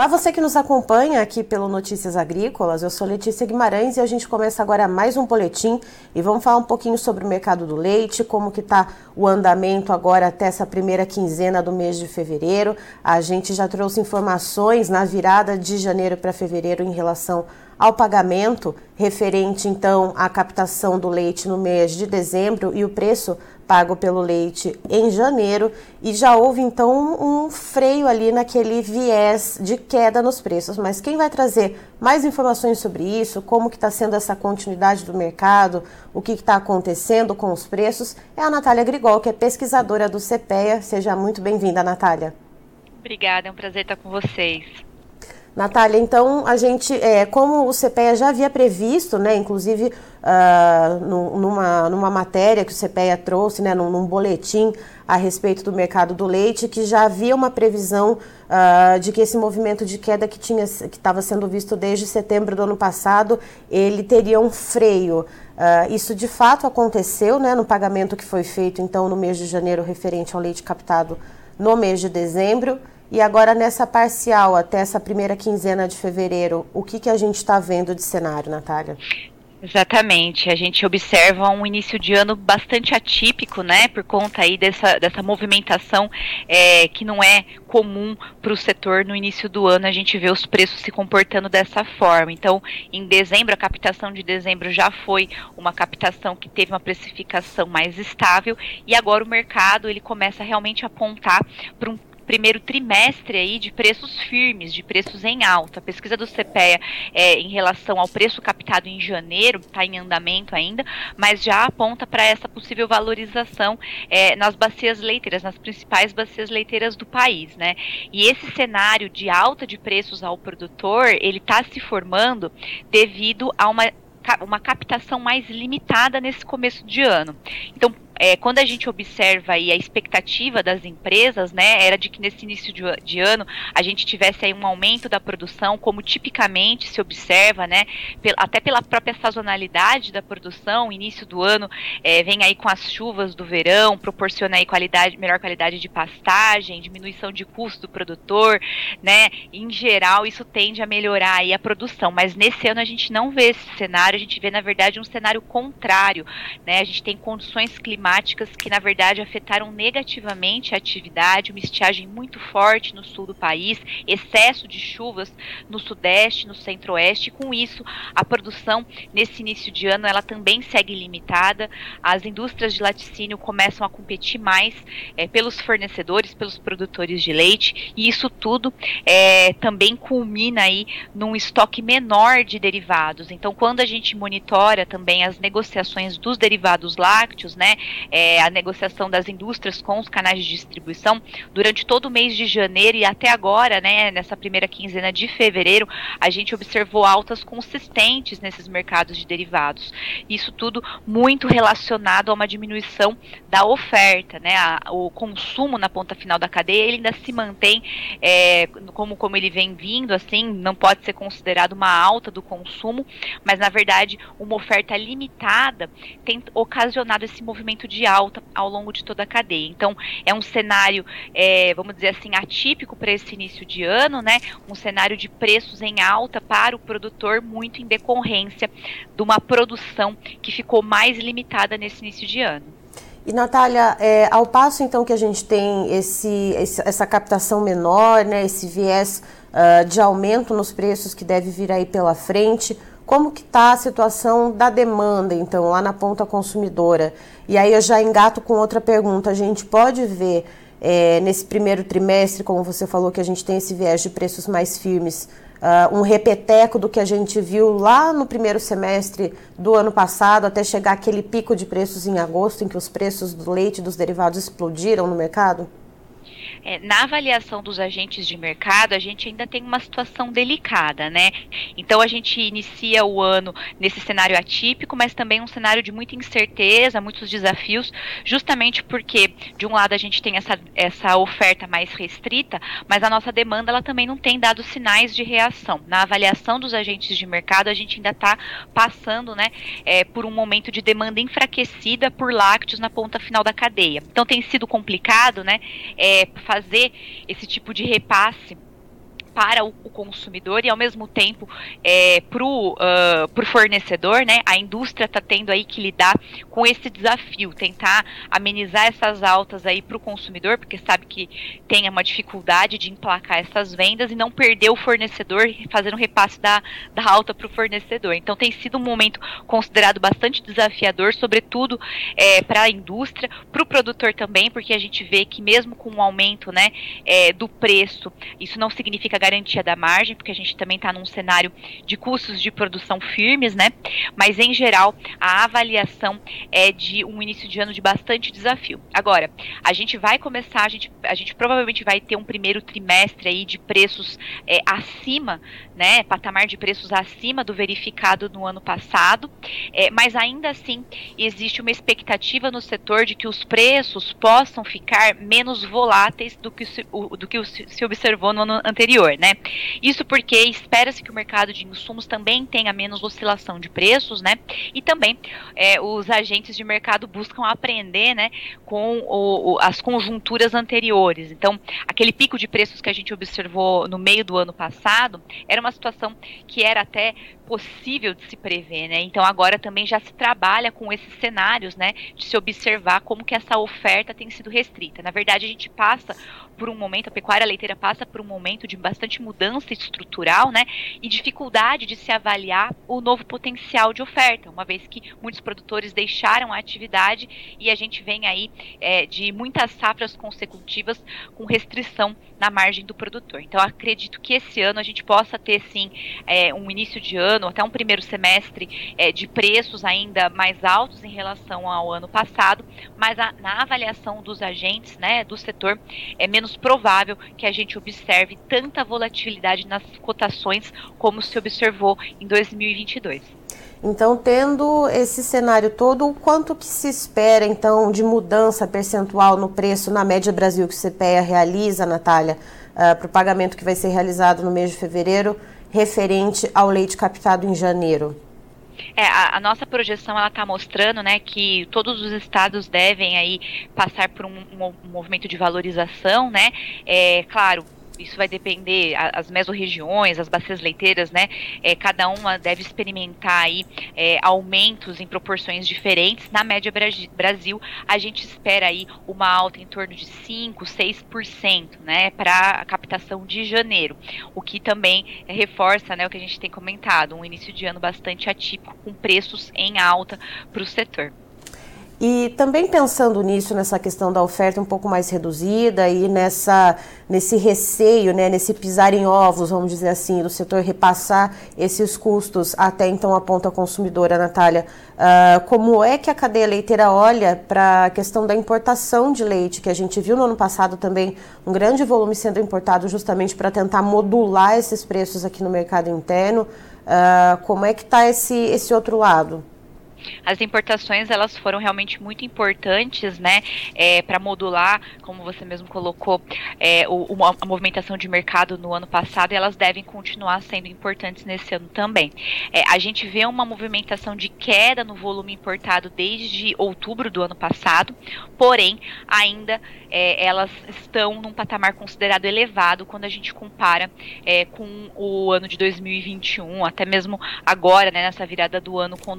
Olá, você que nos acompanha aqui pelo Notícias Agrícolas. Eu sou Letícia Guimarães e a gente começa agora mais um boletim e vamos falar um pouquinho sobre o mercado do leite, como que está o andamento agora até essa primeira quinzena do mês de fevereiro. A gente já trouxe informações na virada de janeiro para fevereiro em relação ao pagamento referente então à captação do leite no mês de dezembro e o preço pago pelo leite em janeiro e já houve então um freio ali naquele viés de queda nos preços. Mas quem vai trazer mais informações sobre isso, como que está sendo essa continuidade do mercado, o que está acontecendo com os preços, é a Natália Grigol, que é pesquisadora do CPEA. Seja muito bem-vinda, Natália. Obrigada, é um prazer estar com vocês. Natália, então a gente, é, como o CPEA já havia previsto, né, inclusive uh, numa, numa matéria que o CPEA trouxe, né, num, num, boletim a respeito do mercado do leite, que já havia uma previsão uh, de que esse movimento de queda que tinha que estava sendo visto desde setembro do ano passado, ele teria um freio. Uh, isso de fato aconteceu, né, no pagamento que foi feito então no mês de janeiro referente ao leite captado no mês de dezembro. E agora nessa parcial, até essa primeira quinzena de fevereiro, o que, que a gente está vendo de cenário, Natália? Exatamente, a gente observa um início de ano bastante atípico, né, por conta aí dessa, dessa movimentação é, que não é comum para o setor no início do ano, a gente vê os preços se comportando dessa forma. Então, em dezembro, a captação de dezembro já foi uma captação que teve uma precificação mais estável e agora o mercado ele começa realmente a apontar para um primeiro trimestre aí de preços firmes, de preços em alta. A pesquisa do CPEA é, em relação ao preço captado em janeiro está em andamento ainda, mas já aponta para essa possível valorização é, nas bacias leiteiras, nas principais bacias leiteiras do país, né? E esse cenário de alta de preços ao produtor, ele está se formando devido a uma uma captação mais limitada nesse começo de ano. Então, é, quando a gente observa aí a expectativa das empresas, né, era de que nesse início de, de, ano a gente tivesse aí um aumento da produção, como tipicamente se observa, né, pel, até pela própria sazonalidade da produção, início do ano é, vem aí com as chuvas do verão, proporciona aí qualidade, melhor qualidade de pastagem, diminuição de custo do produtor, né, em geral isso tende a melhorar aí a produção, mas nesse ano a gente não vê esse cenário, a gente vê na verdade um cenário contrário, né, a gente tem condições climáticas climáticas que, na verdade, afetaram negativamente a atividade, uma estiagem muito forte no sul do país, excesso de chuvas no sudeste, no centro-oeste. Com isso, a produção nesse início de ano ela também segue limitada. As indústrias de laticínio começam a competir mais é, pelos fornecedores, pelos produtores de leite, e isso tudo é, também culmina aí num estoque menor de derivados. Então, quando a gente monitora também as negociações dos derivados lácteos, né, é, a negociação das indústrias com os canais de distribuição durante todo o mês de janeiro e até agora, né, nessa primeira quinzena de fevereiro, a gente observou altas consistentes nesses mercados de derivados. Isso tudo muito relacionado a uma diminuição da oferta, né, a, o consumo na ponta final da cadeia ele ainda se mantém é, como como ele vem vindo, assim, não pode ser considerado uma alta do consumo, mas na verdade uma oferta limitada tem ocasionado esse movimento de alta ao longo de toda a cadeia. Então, é um cenário, é, vamos dizer assim, atípico para esse início de ano, né? Um cenário de preços em alta para o produtor, muito em decorrência de uma produção que ficou mais limitada nesse início de ano. E Natália, é, ao passo então que a gente tem esse, esse essa captação menor, né, esse viés uh, de aumento nos preços que deve vir aí pela frente, como que está a situação da demanda, então, lá na ponta consumidora? E aí eu já engato com outra pergunta. A gente pode ver é, nesse primeiro trimestre, como você falou, que a gente tem esse viés de preços mais firmes, uh, um repeteco do que a gente viu lá no primeiro semestre do ano passado, até chegar aquele pico de preços em agosto, em que os preços do leite e dos derivados explodiram no mercado? É, na avaliação dos agentes de mercado, a gente ainda tem uma situação delicada, né? Então a gente inicia o ano nesse cenário atípico, mas também um cenário de muita incerteza, muitos desafios, justamente porque, de um lado, a gente tem essa, essa oferta mais restrita, mas a nossa demanda ela também não tem dado sinais de reação. Na avaliação dos agentes de mercado, a gente ainda está passando né, é, por um momento de demanda enfraquecida por lácteos na ponta final da cadeia. Então tem sido complicado, né? É, fazer esse tipo de repasse para o, o, consumidor e ao mesmo tempo é, para o uh, fornecedor, né? A indústria está tendo aí que lidar com esse desafio, tentar amenizar essas altas aí para o consumidor, porque sabe que tem uma dificuldade de emplacar essas vendas e não perder o fornecedor fazendo repasse da, da alta para o fornecedor. Então tem sido um momento considerado bastante desafiador, sobretudo é, para a indústria, para o produtor também, porque a gente vê que mesmo com o aumento né, é, do preço, isso não significa garantia da margem, porque a gente também está num cenário de custos de produção firmes, né? Mas em geral a avaliação é de um início de ano de bastante desafio. Agora, a gente vai começar, a gente, a gente provavelmente vai ter um primeiro trimestre aí de preços é, acima, né? Patamar de preços acima do verificado no ano passado, é, mas ainda assim existe uma expectativa no setor de que os preços possam ficar menos voláteis do que, se, do que se observou no ano anterior, né? Isso porque espera-se que o mercado de insumos também tenha menos oscilação de preços, né? E também é, os agentes de mercado buscam aprender, né, com o, o, as conjunturas anteriores. Então, aquele pico de preços que a gente observou no meio do ano passado era uma situação que era até possível de se prever, né? Então agora também já se trabalha com esses cenários, né, de se observar como que essa oferta tem sido restrita. Na verdade, a gente passa por um momento, a pecuária leiteira passa por um momento de bastante mudança estrutural, né, e dificuldade de se avaliar o novo potencial de oferta, uma vez que muitos produtores deixaram a atividade e a gente vem aí é, de muitas safras consecutivas com restrição na margem do produtor. Então, acredito que esse ano a gente possa ter sim é, um início de ano até um primeiro semestre é, de preços ainda mais altos em relação ao ano passado, mas a, na avaliação dos agentes né, do setor, é menos provável que a gente observe tanta volatilidade nas cotações como se observou em 2022. Então, tendo esse cenário todo, o quanto que se espera, então, de mudança percentual no preço na média Brasil que o CPEA realiza, Natália, uh, para o pagamento que vai ser realizado no mês de fevereiro, referente ao leite captado em janeiro? É, a, a, nossa projeção ela está mostrando, né, que todos os estados devem aí passar por um, um, um movimento de valorização, né? É, claro, isso vai depender, as mesorregiões, as bacias leiteiras, né, é, cada uma deve experimentar aí é, aumentos em proporções diferentes. Na média Brasil, a gente espera aí uma alta em torno de 5, 6%, né, para a captação de janeiro, o que também reforça, né, o que a gente tem comentado, um início de ano bastante atípico, com preços em alta para o setor. E também pensando nisso, nessa questão da oferta um pouco mais reduzida e nessa, nesse receio, né, nesse pisar em ovos, vamos dizer assim, do setor repassar esses custos até então a ponta consumidora, Natália, uh, como é que a cadeia leiteira olha para a questão da importação de leite, que a gente viu no ano passado também um grande volume sendo importado justamente para tentar modular esses preços aqui no mercado interno. Uh, como é que está esse, esse outro lado? As importações elas foram realmente muito importantes, né, é, para modular, como você mesmo colocou, é, o, a movimentação de mercado no ano passado e elas devem continuar sendo importantes nesse ano também. É, a gente vê uma movimentação de queda no volume importado desde outubro do ano passado, porém ainda é, elas estão num patamar considerado elevado quando a gente compara é, com o ano de 2021, até mesmo agora, né, nessa virada do ano com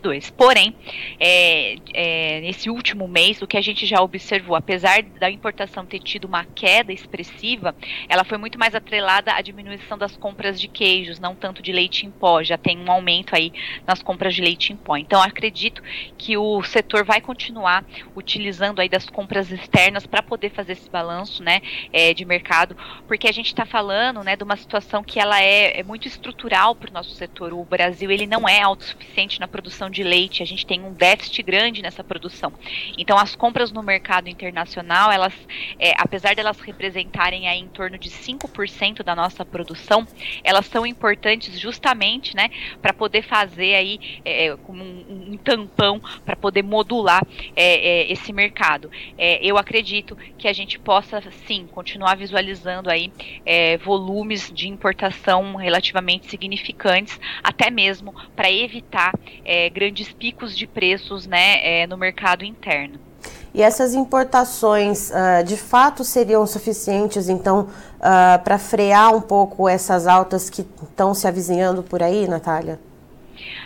2022. Porém, é, é, nesse último mês, o que a gente já observou, apesar da importação ter tido uma queda expressiva, ela foi muito mais atrelada à diminuição das compras de queijos, não tanto de leite em pó. Já tem um aumento aí nas compras de leite em pó. Então, acredito que o setor vai continuar utilizando aí das compras externas para poder fazer esse balanço, né, é, de mercado, porque a gente está falando, né, de uma situação que ela é, é muito estrutural para o nosso setor. O Brasil ele não é autossuficiente na produção de leite, a gente tem um déficit grande nessa produção. Então as compras no mercado internacional, elas, é, apesar delas representarem aí em torno de 5% da nossa produção, elas são importantes justamente, né, para poder fazer aí é, como um, um tampão para poder modular é, é, esse mercado. É, eu acredito que a gente possa sim continuar visualizando aí é, volumes de importação relativamente significantes, até mesmo para evitar é, grandes picos de preços né, é, no mercado interno. E essas importações, uh, de fato, seriam suficientes, então, uh, para frear um pouco essas altas que estão se avizinhando por aí, Natália?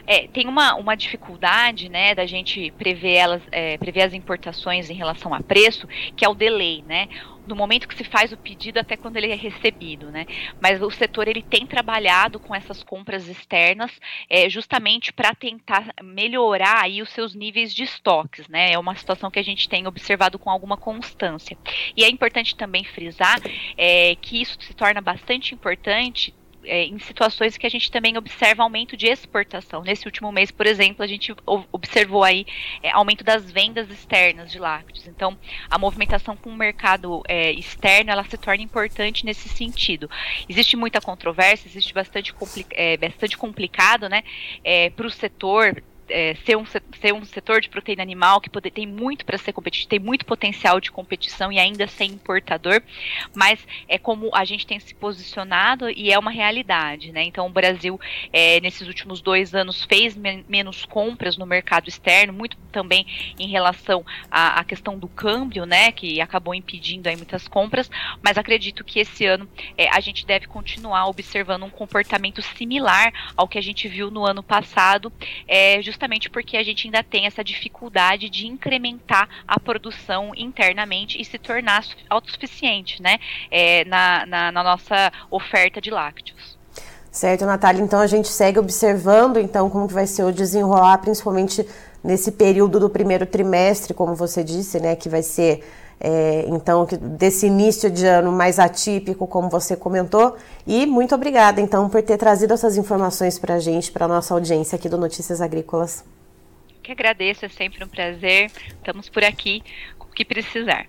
É, tem uma, uma dificuldade, né, da gente prever elas, é, prever as importações em relação a preço, que é o delay, né? do momento que se faz o pedido até quando ele é recebido, né? Mas o setor ele tem trabalhado com essas compras externas é, justamente para tentar melhorar aí os seus níveis de estoques, né? É uma situação que a gente tem observado com alguma constância. E é importante também frisar é, que isso se torna bastante importante é, em situações que a gente também observa aumento de exportação. Nesse último mês, por exemplo, a gente observou aí é, aumento das vendas externas de lácteos. Então, a movimentação com o mercado é, externo, ela se torna importante nesse sentido. Existe muita controvérsia, existe bastante, compli é, bastante complicado, né, é, para o setor é, ser, um, ser um setor de proteína animal que poder, tem muito para ser competitivo, tem muito potencial de competição e ainda ser importador, mas é como a gente tem se posicionado e é uma realidade, né? Então o Brasil é, nesses últimos dois anos fez men menos compras no mercado externo, muito também em relação à, à, questão do câmbio, né? Que acabou impedindo aí muitas compras, mas acredito que esse ano é, a gente deve continuar observando um comportamento similar ao que a gente viu no ano passado, é, justamente porque a gente ainda tem essa dificuldade de incrementar a produção internamente e se tornar autossuficiente né, é, na, na, na nossa oferta de lácteos. Certo, Natália. Então a gente segue observando então como que vai ser o desenrolar, principalmente nesse período do primeiro trimestre, como você disse, né, que vai ser é, então desse início de ano mais atípico, como você comentou. E muito obrigada, então, por ter trazido essas informações para a gente, para a nossa audiência aqui do Notícias Agrícolas. Que agradeço, é sempre um prazer. Estamos por aqui com o que precisar.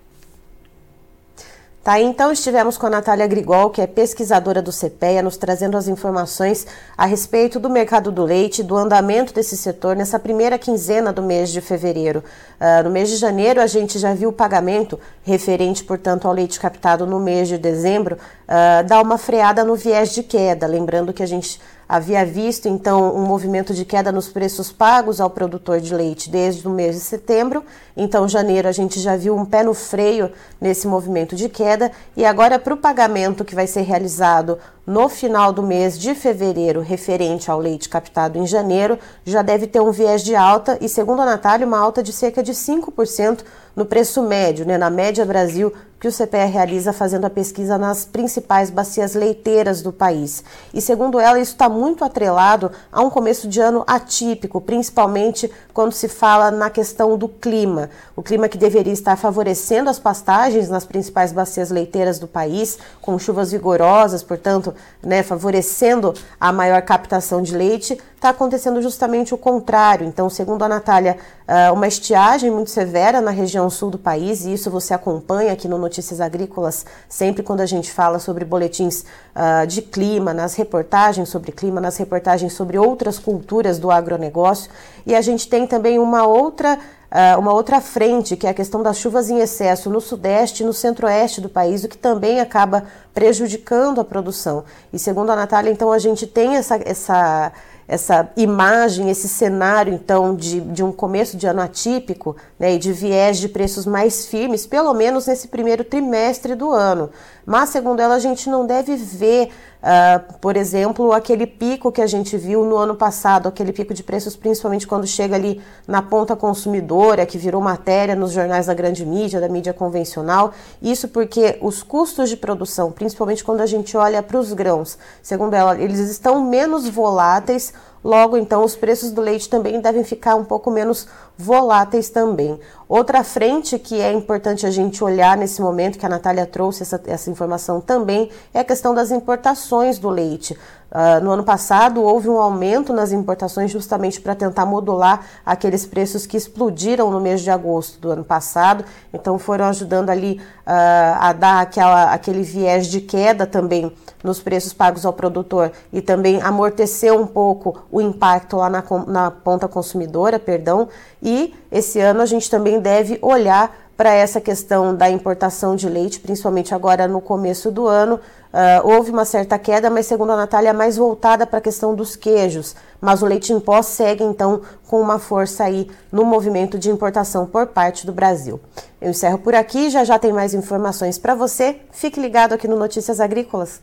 Tá, então estivemos com a Natália Grigol, que é pesquisadora do CPEA, nos trazendo as informações a respeito do mercado do leite, do andamento desse setor nessa primeira quinzena do mês de fevereiro. Uh, no mês de janeiro, a gente já viu o pagamento referente, portanto, ao leite captado no mês de dezembro, uh, dar uma freada no viés de queda. Lembrando que a gente havia visto então um movimento de queda nos preços pagos ao produtor de leite desde o mês de setembro. Então, janeiro a gente já viu um pé no freio nesse movimento de queda e agora para o pagamento que vai ser realizado no final do mês de fevereiro, referente ao leite captado em janeiro, já deve ter um viés de alta e, segundo a Natália, uma alta de cerca de 5% no preço médio, né, na média Brasil, que o CPE realiza fazendo a pesquisa nas principais bacias leiteiras do país. E segundo ela, isso está muito atrelado a um começo de ano atípico, principalmente quando se fala na questão do clima. O clima que deveria estar favorecendo as pastagens nas principais bacias leiteiras do país, com chuvas vigorosas, portanto, né, favorecendo a maior captação de leite, está acontecendo justamente o contrário. Então, segundo a Natália, ah, uma estiagem muito severa na região sul do país, e isso você acompanha aqui no Notícias Agrícolas, sempre quando a gente fala sobre boletins uh, de clima, nas reportagens sobre clima, nas reportagens sobre outras culturas do agronegócio. E a gente tem também uma outra Uh, uma outra frente, que é a questão das chuvas em excesso no sudeste e no centro-oeste do país, o que também acaba prejudicando a produção. E segundo a Natália, então a gente tem essa, essa, essa imagem, esse cenário, então, de, de um começo de ano atípico né, e de viés de preços mais firmes, pelo menos nesse primeiro trimestre do ano. Mas, segundo ela, a gente não deve ver, uh, por exemplo, aquele pico que a gente viu no ano passado, aquele pico de preços, principalmente quando chega ali na ponta consumidora, que virou matéria nos jornais da grande mídia, da mídia convencional. Isso porque os custos de produção, principalmente quando a gente olha para os grãos, segundo ela, eles estão menos voláteis Logo, então, os preços do leite também devem ficar um pouco menos voláteis também. Outra frente que é importante a gente olhar nesse momento, que a Natália trouxe essa, essa informação também, é a questão das importações do leite. Uh, no ano passado, houve um aumento nas importações justamente para tentar modular aqueles preços que explodiram no mês de agosto do ano passado. Então, foram ajudando ali uh, a dar aquela, aquele viés de queda também nos preços pagos ao produtor e também amortecer um pouco o impacto lá na, na ponta consumidora, perdão. E esse ano a gente também deve olhar para essa questão da importação de leite, principalmente agora no começo do ano. Uh, houve uma certa queda, mas segundo a Natália, mais voltada para a questão dos queijos. Mas o leite em pó segue, então, com uma força aí no movimento de importação por parte do Brasil. Eu encerro por aqui, já já tem mais informações para você. Fique ligado aqui no Notícias Agrícolas.